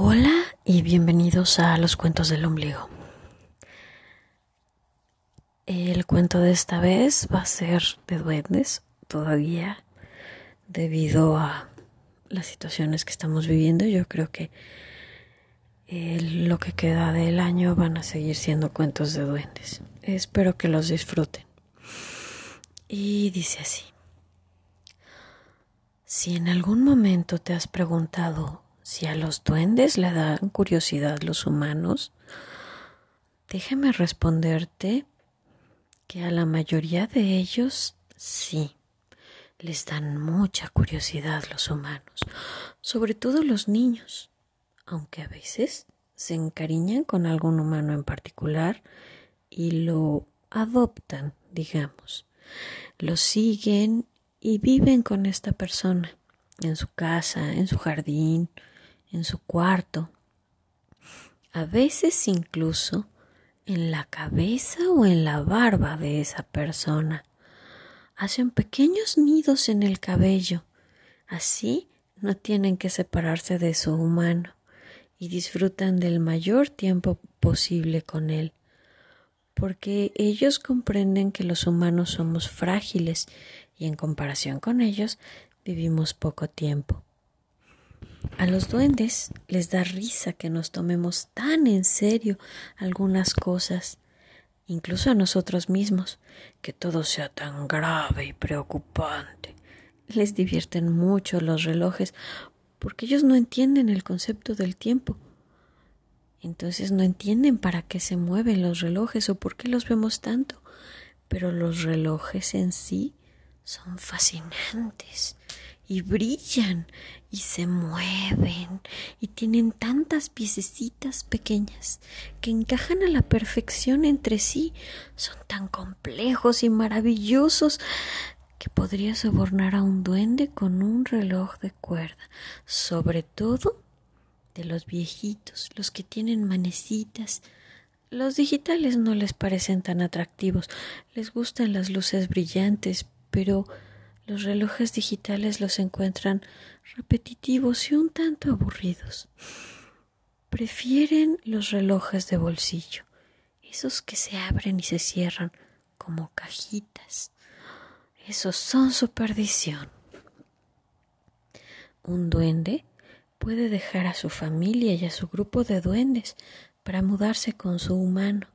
Hola y bienvenidos a los cuentos del ombligo. El cuento de esta vez va a ser de duendes todavía debido a las situaciones que estamos viviendo. Yo creo que lo que queda del año van a seguir siendo cuentos de duendes. Espero que los disfruten. Y dice así. Si en algún momento te has preguntado si a los duendes le dan curiosidad los humanos, déjeme responderte que a la mayoría de ellos sí, les dan mucha curiosidad los humanos, sobre todo los niños, aunque a veces se encariñan con algún humano en particular y lo adoptan, digamos, lo siguen y viven con esta persona en su casa, en su jardín, en su cuarto, a veces incluso en la cabeza o en la barba de esa persona. Hacen pequeños nidos en el cabello. Así no tienen que separarse de su humano y disfrutan del mayor tiempo posible con él, porque ellos comprenden que los humanos somos frágiles y en comparación con ellos vivimos poco tiempo. A los duendes les da risa que nos tomemos tan en serio algunas cosas, incluso a nosotros mismos, que todo sea tan grave y preocupante. Les divierten mucho los relojes porque ellos no entienden el concepto del tiempo. Entonces no entienden para qué se mueven los relojes o por qué los vemos tanto. Pero los relojes en sí son fascinantes y brillan y se mueven y tienen tantas piececitas pequeñas que encajan a la perfección entre sí, son tan complejos y maravillosos que podría sobornar a un duende con un reloj de cuerda, sobre todo de los viejitos, los que tienen manecitas. Los digitales no les parecen tan atractivos, les gustan las luces brillantes, pero los relojes digitales los encuentran repetitivos y un tanto aburridos. Prefieren los relojes de bolsillo, esos que se abren y se cierran como cajitas. Esos son su perdición. Un duende puede dejar a su familia y a su grupo de duendes para mudarse con su humano,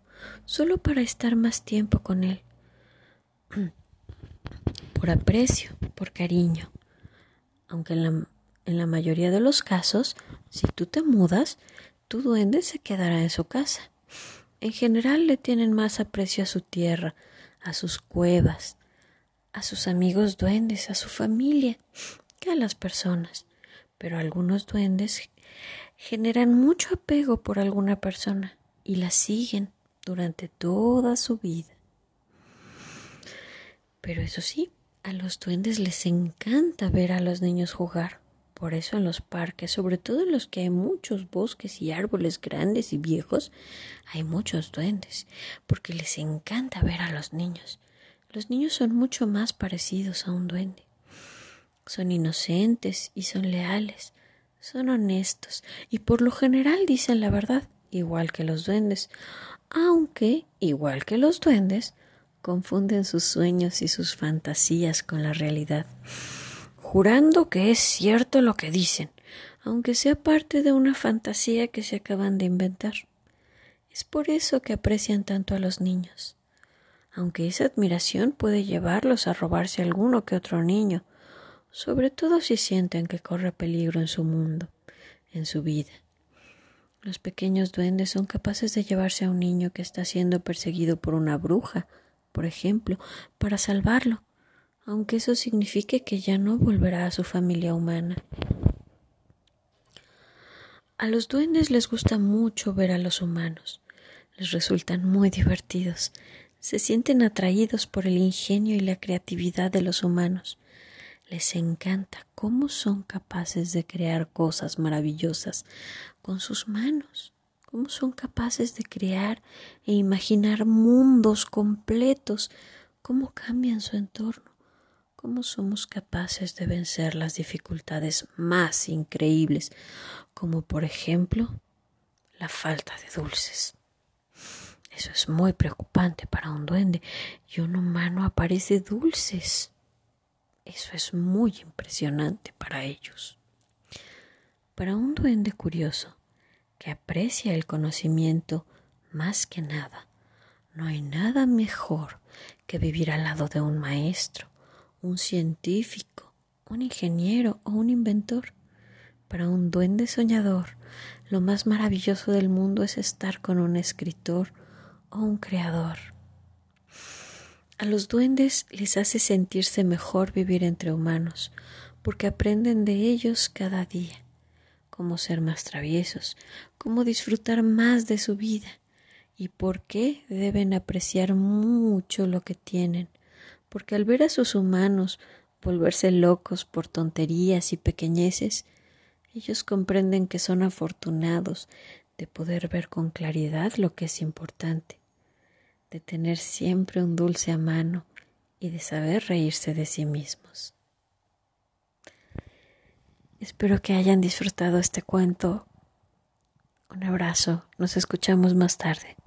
solo para estar más tiempo con él. por aprecio, por cariño. Aunque en la, en la mayoría de los casos, si tú te mudas, tu duende se quedará en su casa. En general le tienen más aprecio a su tierra, a sus cuevas, a sus amigos duendes, a su familia, que a las personas. Pero algunos duendes generan mucho apego por alguna persona y la siguen durante toda su vida. Pero eso sí, a los duendes les encanta ver a los niños jugar. Por eso en los parques, sobre todo en los que hay muchos bosques y árboles grandes y viejos, hay muchos duendes, porque les encanta ver a los niños. Los niños son mucho más parecidos a un duende. Son inocentes y son leales, son honestos y por lo general dicen la verdad, igual que los duendes, aunque, igual que los duendes, confunden sus sueños y sus fantasías con la realidad, jurando que es cierto lo que dicen, aunque sea parte de una fantasía que se acaban de inventar. Es por eso que aprecian tanto a los niños, aunque esa admiración puede llevarlos a robarse alguno que otro niño, sobre todo si sienten que corre peligro en su mundo, en su vida. Los pequeños duendes son capaces de llevarse a un niño que está siendo perseguido por una bruja por ejemplo, para salvarlo, aunque eso signifique que ya no volverá a su familia humana. A los duendes les gusta mucho ver a los humanos, les resultan muy divertidos, se sienten atraídos por el ingenio y la creatividad de los humanos. Les encanta cómo son capaces de crear cosas maravillosas con sus manos cómo son capaces de crear e imaginar mundos completos, cómo cambian su entorno, cómo somos capaces de vencer las dificultades más increíbles, como por ejemplo la falta de dulces. Eso es muy preocupante para un duende y un humano aparece dulces. Eso es muy impresionante para ellos. Para un duende curioso que aprecia el conocimiento más que nada, no hay nada mejor que vivir al lado de un maestro, un científico, un ingeniero o un inventor. Para un duende soñador, lo más maravilloso del mundo es estar con un escritor o un creador. A los duendes les hace sentirse mejor vivir entre humanos, porque aprenden de ellos cada día, cómo ser más traviesos, cómo disfrutar más de su vida y por qué deben apreciar mucho lo que tienen, porque al ver a sus humanos volverse locos por tonterías y pequeñeces, ellos comprenden que son afortunados de poder ver con claridad lo que es importante, de tener siempre un dulce a mano y de saber reírse de sí mismos. Espero que hayan disfrutado este cuento. Un abrazo, nos escuchamos más tarde.